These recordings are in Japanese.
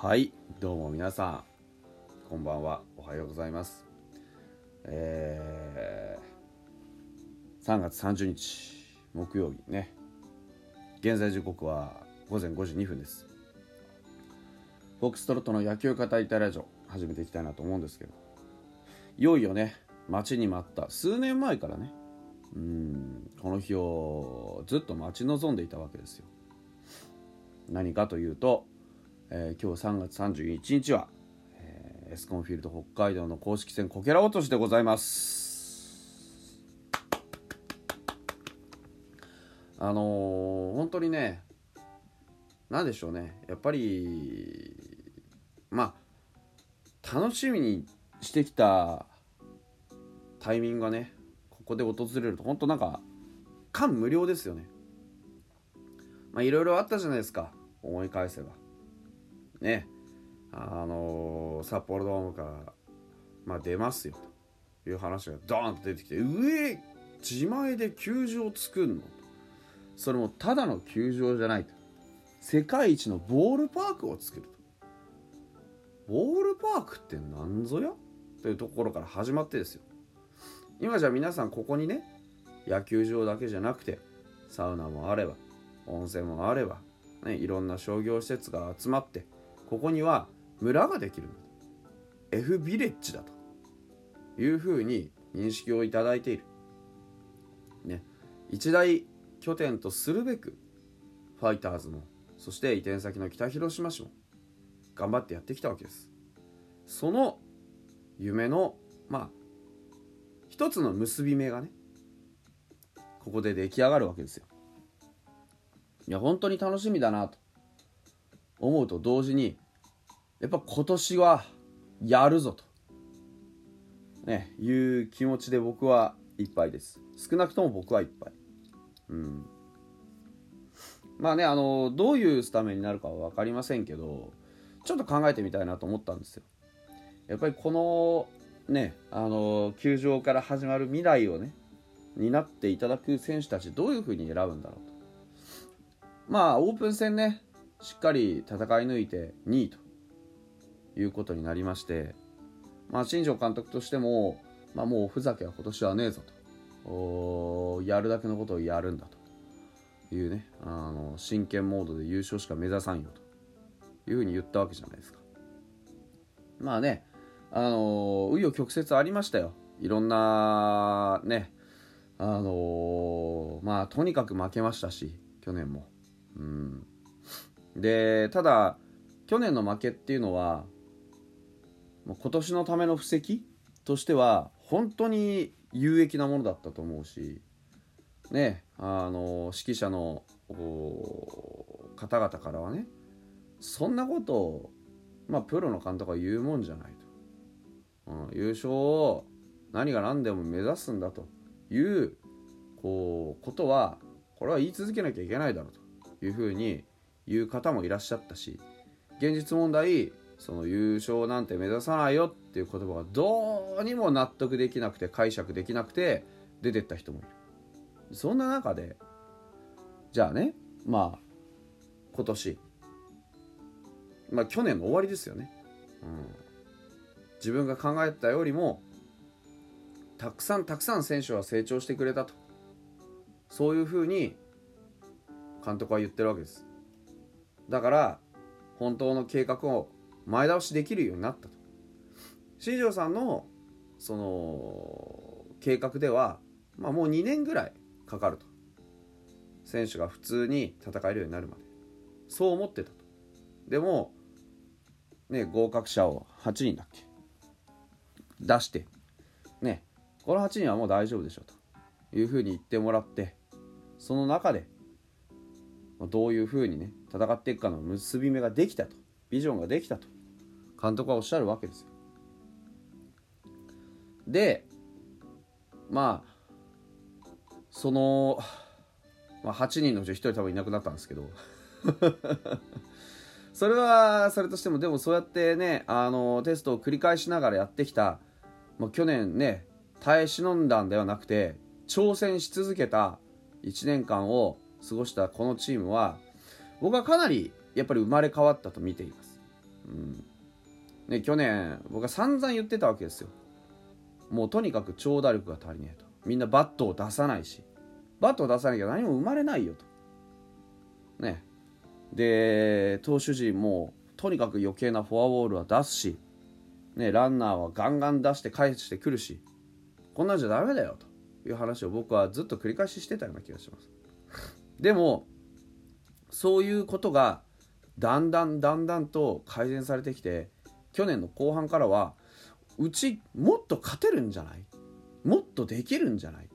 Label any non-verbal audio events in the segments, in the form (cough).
はいどうも皆さんこんばんは。おはようございます。えー、3月30日木曜日ね。現在時刻は午前5時2分です。フォックストロットの野球語りたいラジオ始めていきたいなと思うんですけど。いよいよね待ちに待った数年前からね。うんこの日をずっと待ち望んでいたわけですよ。何かというと、えー、今日3月31日は、えー、エスコンフィールド北海道の公式戦こけら落としでございます。あのー、本当にね何でしょうね。やっぱりまあ楽しみにしてきたタイミングがねここで訪れると本当なんか感無量ですよね。まあいろいろあったじゃないですか。思い返せば。ねあのー、札幌ドームからまあ出ますよという話がドーンと出てきて上自前で球場作るのそれもただの球場じゃないと世界一のボールパークを作ると。ボールパークって何ぞや？というところから始まってですよ。今じゃ皆さんここにね野球場だけじゃなくてサウナもあれば温泉もあればね、いろんな商業施設が集まってここには村ができるんだ F ビレッジだと。いうふうに認識をいただいている、ね、一大拠点とするべくファイターズもそして移転先の北広島市も頑張ってやってきたわけです。その夢のまあ一つの結び目がねここで出来上がるわけですよ。いや本当に楽しみだなと。思うと同時にやっぱ今年はやるぞと、ね、いう気持ちで僕はいっぱいです。少なくとも僕はいっぱい。うん。まあねあのどういうスタメンになるかは分かりませんけどちょっと考えてみたいなと思ったんですよ。やっぱりこのねあの球場から始まる未来をね担っていただく選手たちどういうふうに選ぶんだろうと。まあオープン戦ねしっかり戦い抜いて2位ということになりましてまあ新庄監督としても、まあ、もうふざけは今年はねえぞと。やるだけのことをやるんだというね。あの真剣モードで優勝しか目指さんよというふうに言ったわけじゃないですか。まあねあの紆余曲折ありましたよ。いろんなねあのまあとにかく負けましたし去年も。うん、でただ去年の負けっていうのは今年のための布石としては本当に有益なものだったと思うしねあの指揮者の方々からはねそんなことを、まあ、プロの監督は言うもんじゃないと、うん、優勝を何が何でも目指すんだというこうことはこれは言い続けなきゃいけないだろうというふうに言う方もいらっしゃったし現実問題その優勝なんて目指さないよっていう言葉がどうにも納得できなくて解釈できなくて出てった人もいる。そんな中でじゃあねまあ今年まあ去年の終わりですよね、うん、自分が考えたよりもたくさんたくさん選手は成長してくれたと。そういうふうに監督は言ってるわけです。だから本当の計画を前倒しできるようになったと。新庄さんのその計画では、まあ、もう2年ぐらいかかると。選手が普通に戦えるようになるまで。そう思ってたと。でもね合格者を8人だっけ。出してねこの8人はもう大丈夫でしょというふうに言ってもらってその中でどういうふうにね戦っていくかの結び目ができたとビジョンができたと監督はおっしゃるわけですよ。でまあその、まあ、8人のうち1人多分いなくなったんですけど (laughs) それはそれとしてもでもそうやってねあのテストを繰り返しながらやってきた、まあ、去年ね耐え忍んだんではなくて挑戦し続けた1年間を過ごしたこのチームは僕はかなりやっぱり生まれ変わったと見ています。うん。ね、去年僕は散々言ってたわけですよ。もうとにかく長打力が足りねえと。みんなバットを出さないし。バットを出さなきゃ何も生まれないよと。ね。で投手陣もとにかく余計なフォアボールは出すし、ね、ランナーはガンガン出して返してくるし。こんなんじゃダメだよという話を僕はずっと繰り返ししてたような気がします。でもそういうことがだんだんだんだんと改善されてきて去年の後半からはうちもっと勝てるんじゃない？もっとできるんじゃない？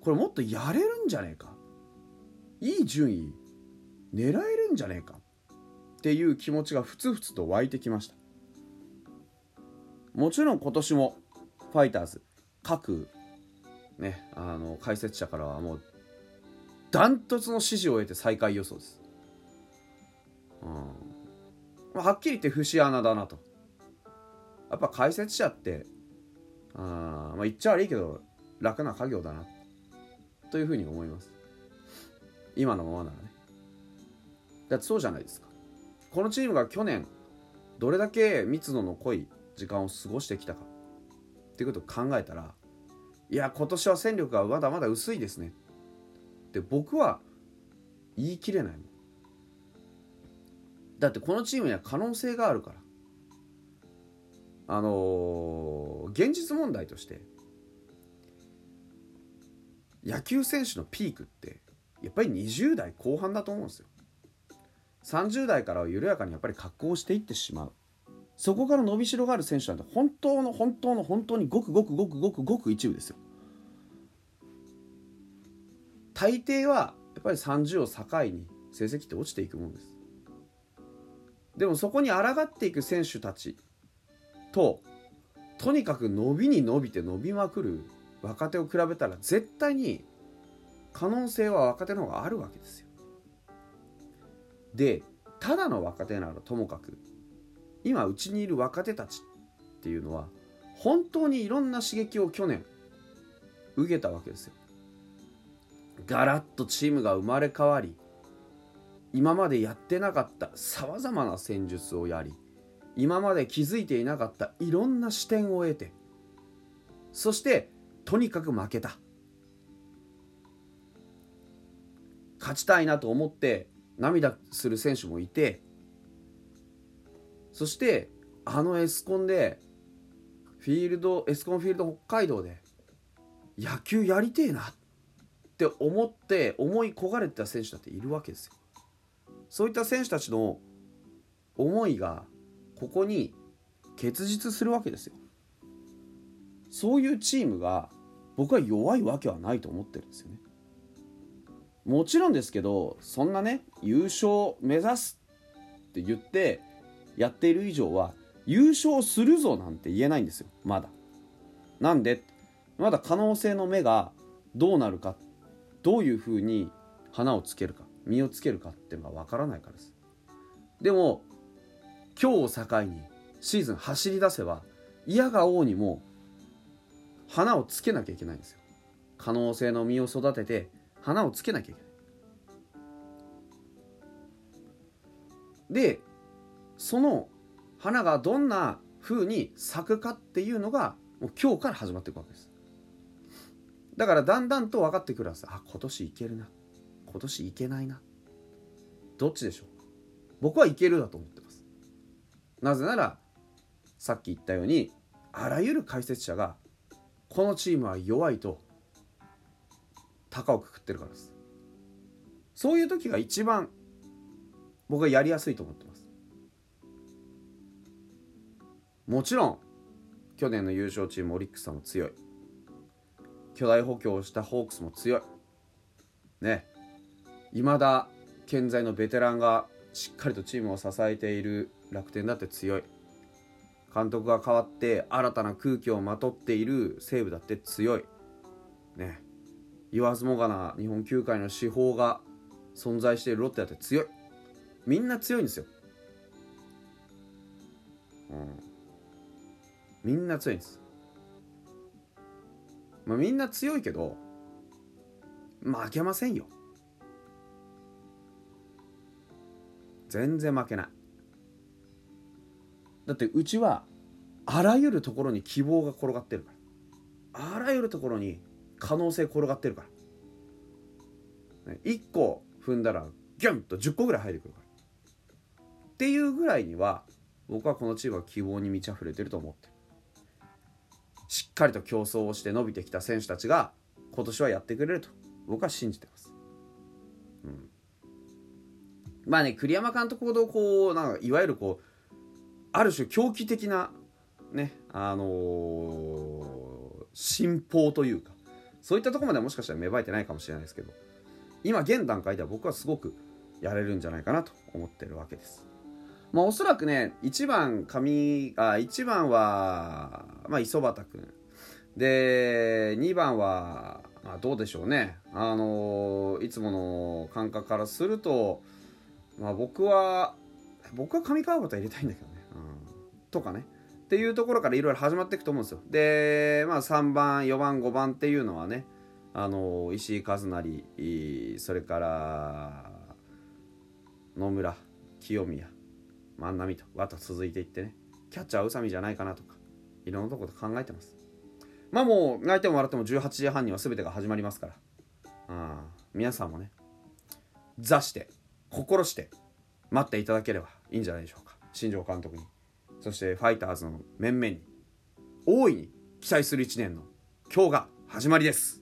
これもっとやれるんじゃねえか？いい順位狙えるんじゃねえか？っていう気持ちがふつふつと湧いてきました。もちろん今年もファイターズ各ねあの解説者からはもうダントツの支持を得て最下位予想です、うん、はっきり言って節穴だなと。やっぱ解説者ってあまあ言っちゃ悪いけど楽な家業だなというふうに思います。今のままならね。だってそうじゃないですか。このチームが去年どれだけ密度の濃い時間を過ごしてきたかっていうことを考えたらいや今年は戦力がまだまだ薄いですね。って僕は言い切れない。もんだってこのチームには可能性があるから。あのー、現実問題として野球選手のピークってやっぱり20代後半だと思うんですよ。30代からは緩やかにやっぱり格好していってしまう。そこから伸びしろがある選手なんて本当の本当の本当にごくごくごくごくごく一部ですよ。大抵はやっぱり30を境に成績って落ちていくものです。でもそこに抗っていく選手たちととにかく伸びに伸びて伸びまくる若手を比べたら絶対に可能性は若手の方があるわけですよ。でただの若手ならともかく今うちにいる若手たちっていうのは本当にいろんな刺激を去年受けたわけですよ。ガラッとチームが生まれ変わり今までやってなかったさまざまな戦術をやり今まで気づいていなかったいろんな視点を得てそしてとにかく負けた。勝ちたいなと思って涙する選手もいてそしてあのエスコンでフィールドエスコンフィールド北海道で野球やりてえなって思って思い焦がれてた選手だっているわけですよ。そういった選手たちの思いがここに結実するわけですよ。そういうチームが僕は弱いわけはないと思ってるんですよね。もちろんですけどそんなね優勝目指すって言ってやっている以上は優勝するぞなんて言えないんですよ。まだ。なんでまだ可能性の目がどうなるかどういうふうに花をつけるか実をつけるかっていうのがわからないからです。でも今日を境にシーズン走り出せば嫌が王にも花をつけなきゃいけないんですよ。可能性の実を育てて花をつけなきゃいけない。でその花がどんな風に咲くかっていうのがもう今日から始まっていくわけです。だからだんだんと分かってくるはずあ今年いけるな。今年いけないな。どっちでしょう。僕はいけるだと思ってます。なぜならさっき言ったようにあらゆる解説者がこのチームは弱いと高をくくってるからです。そういう時が一番僕はやりやすいと思ってます。もちろん去年の優勝チームオリックスさんも強い。巨大補強をしたホークスも強い。ね。未だ健在のベテランがしっかりとチームを支えている楽天だって強い。監督が変わって新たな空気をまとっている西武だって強い。ね。言わずもがな日本球界の司法が存在しているロッテだって強い。みんな強いんですよ、うん、みんな強いんです。まあみんな強いけど負けませんよ。全然負けない。だってうちはあらゆるところに希望が転がってるから。あらゆるところに可能性転がってるから、ね、1個踏んだらギュンと10個ぐらい入ってくるから。っていうぐらいには僕はこのチームは希望に満ち溢れてると思ってる。しっかりと競争をして伸びてきた選手たちが今年はやってくれると僕は信じてます、うん、まあね栗山監督ほどこうなんかいわゆるこうある種狂気的なねあのー、信奉というかそういったとこまではもしかしたら芽生えてないかもしれないですけど今現段階では僕はすごくやれるんじゃないかなと思ってるわけです。まあ、おそらくね、1番、上、あ、1番は、まあ、磯畑君。で、2番は、まあ、どうでしょうね。あのいつもの感覚からすると、まあ、僕は、僕は上川端入れたいんだけどね。うん、とかね。っていうところからいろいろ始まっていくと思うんですよ。で、まあ、3番、4番、5番っていうのはね、あの石井和成それから野村清宮万波とわと続いていってね。キャッチャー宇佐美じゃないかなとかいろんなところ考えてます。まあもう泣いても笑っても18時半には全てが始まりますから。あ皆さんもね座して心して待っていただければいいんじゃないでしょうか。新庄監督に。そしてファイターズの面々に大いに期待する1年の今日が始まりです。